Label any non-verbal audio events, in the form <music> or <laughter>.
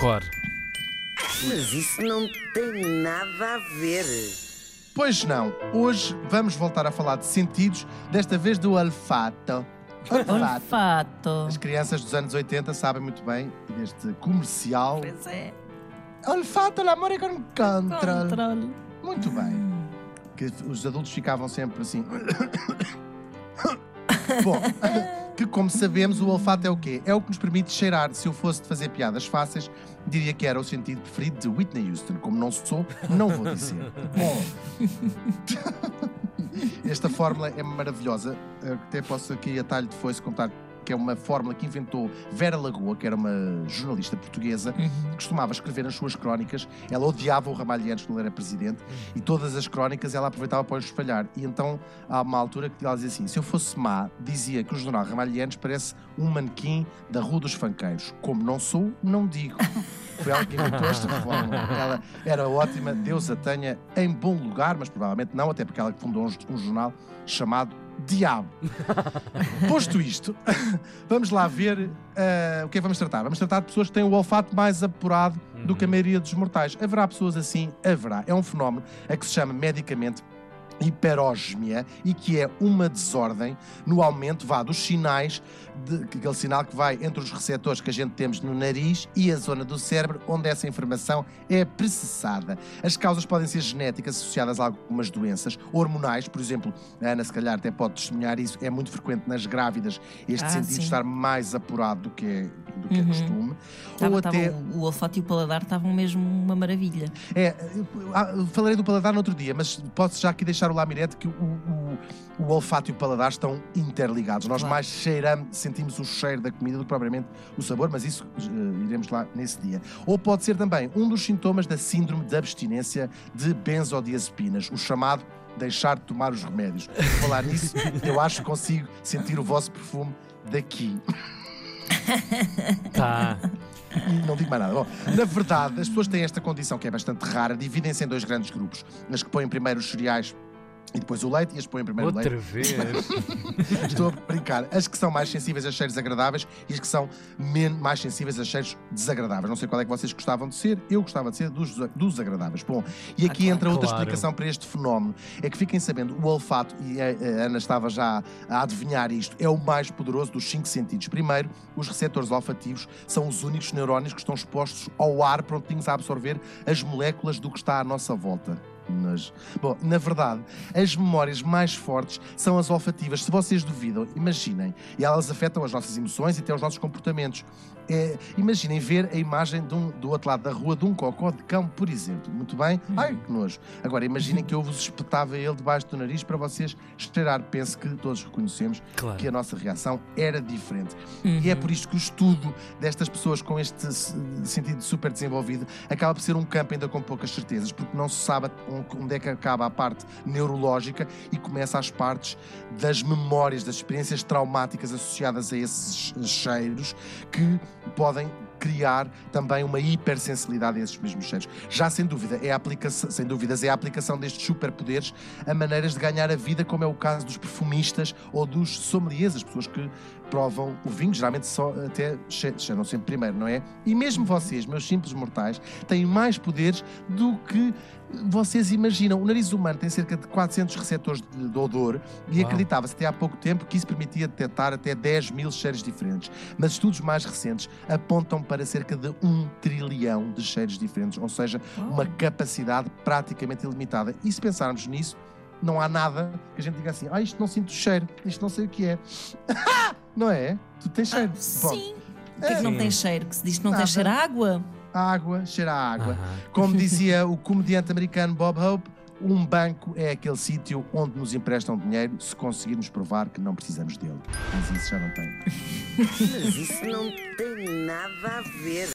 cor. Mas isso não tem nada a ver. Pois não, hoje vamos voltar a falar de sentidos, desta vez do olfato. Olfato. Olfato. As crianças dos anos 80 sabem muito bem deste comercial. Pois é. Olfato, l'amore con control. Controle. Muito bem. Que os adultos ficavam sempre assim. <coughs> Bom, <laughs> que como sabemos, o olfato é o quê? É o que nos permite cheirar. Se eu fosse de fazer piadas fáceis, diria que era o sentido preferido de Whitney Houston. Como não sou, não vou dizer. <laughs> Bom. <laughs> Esta fórmula é maravilhosa. Até posso aqui a talho de foice contar que é uma fórmula que inventou Vera Lagoa, que era uma jornalista portuguesa, Uhum. costumava escrever nas suas crónicas. Ela odiava o Ramalhianos quando ele era presidente e todas as crónicas ela aproveitava para os espalhar. E então há uma altura que ela dizia assim: se eu fosse má, dizia que o jornal Ramalhianos parece um manequim da Rua dos Fanqueiros. Como não sou, não digo. <laughs> Foi ela que inventou esta fórmula. Ela era ótima, Deus a tenha em bom lugar, mas provavelmente não, até porque ela fundou um jornal chamado Diabo. <laughs> Posto isto, <laughs> vamos lá ver eh, o que é que vamos tratar. Vamos tratar de pessoas que têm o olfato mais apurado do que a maioria dos mortais. Haverá pessoas assim? Haverá. É um fenómeno a que se chama medicamente hiperosmia e que é uma desordem no aumento vá dos sinais de, que- aquele sinal que vai entre os receptores que a gente temos no nariz e a zona do cérebro onde essa informação é processada. As causas podem ser genéticas associadas a algumas doenças, hormonais, por exemplo, a Ana se calhar até pode testemunhar isso, é muito frequente nas grávidas este Ah, sentido sim. estar mais apurado do que que é Uhum. costume. Tava- Ou tava até o, o olfato e o paladar estavam mesmo uma maravilha. é, ah, falarei do paladar no outro dia, mas posso já aqui deixar o lamirete que o, o- o olfato e o paladar estão interligados. Nós Claro. mais cheiramos, sentimos o cheiro da comida do que propriamente o sabor, mas isso eh, iremos lá nesse dia. Ou pode ser também um dos sintomas da síndrome de abstinência de benzodiazepinas, o chamado deixar de tomar os remédios. Por falar nisso, eu acho que consigo sentir o vosso perfume daqui. <laughs> <laughs> Tá. Não digo mais nada. Bom, na verdade, as pessoas têm esta condição que é bastante rara, dividem-se em dois grandes grupos. As que põem primeiro os cereais e depois o leite, e as põem primeiro o leite. Outra vez. <laughs> Estou a brincar. As que são mais sensíveis a cheiros agradáveis e as que são mais sensíveis a cheiros desagradáveis. Não sei qual é que vocês gostavam de ser, eu gostava de ser dos, dos agradáveis. Bom, e aqui claro. entra outra Claro. explicação para este fenómeno. É que fiquem sabendo, o olfato, e a, a Ana estava já a adivinhar isto, é o mais poderoso dos cinco sentidos. Primeiro, os receptores olfativos são os únicos neurónios que estão expostos ao ar, prontinhos a absorver as moléculas do que está à nossa volta. Mas, bom, na verdade, as memórias mais fortes são as olfativas. Se vocês duvidam, imaginem. E elas afetam as nossas emoções e até os nossos comportamentos. É, imaginem ver a imagem um- do outro lado da rua de um cocó de cão, por exemplo. Muito bem? Ai, que nojo. Agora, imaginem que eu vos espetava ele debaixo do nariz para vocês cheirar. Penso que todos reconhecemos Claro. que a nossa reação era diferente. E é por isto que o estudo destas pessoas com este sentido super desenvolvido acaba por ser um campo ainda com poucas certezas, porque não se sabe on- onde é que acaba a parte neurológica e começa as partes das memórias, das experiências traumáticas associadas a esses cheiros que podem criar também uma hipersensibilidade a esses mesmos cheiros. Já sem dúvida, é a aplicação, sem dúvidas, é a aplicação destes superpoderes a maneiras de ganhar a vida, como é o caso dos perfumistas ou dos sommeliers, as pessoas que provam o vinho, geralmente só até che- cheiram sempre primeiro, não é? E mesmo vocês, meus simples mortais, têm mais poderes do que vocês imaginam. O nariz humano tem cerca de 400 receptores de, de odor e acreditava-se até há pouco tempo que isso permitia detectar até 10 mil cheiros diferentes. Mas estudos mais recentes apontam para cerca de um trilhão de cheiros diferentes, ou seja, uma capacidade praticamente ilimitada. E se pensarmos nisso, não há nada que a gente diga assim, ah, isto não sinto cheiro, isto não sei o que é. <laughs> não é? Tu tens cheiro. Ah, Bom, sim. O que é que não Sim. tem cheiro? Que se diz que não Nada. tem cheiro a água? água, cheira a água. Aham. Como <laughs> dizia o comediante americano Bob Hope, um banco é aquele sítio onde nos emprestam dinheiro se conseguirmos provar que não precisamos dele. Mas isso já não tem. Mas isso não tem nada a ver.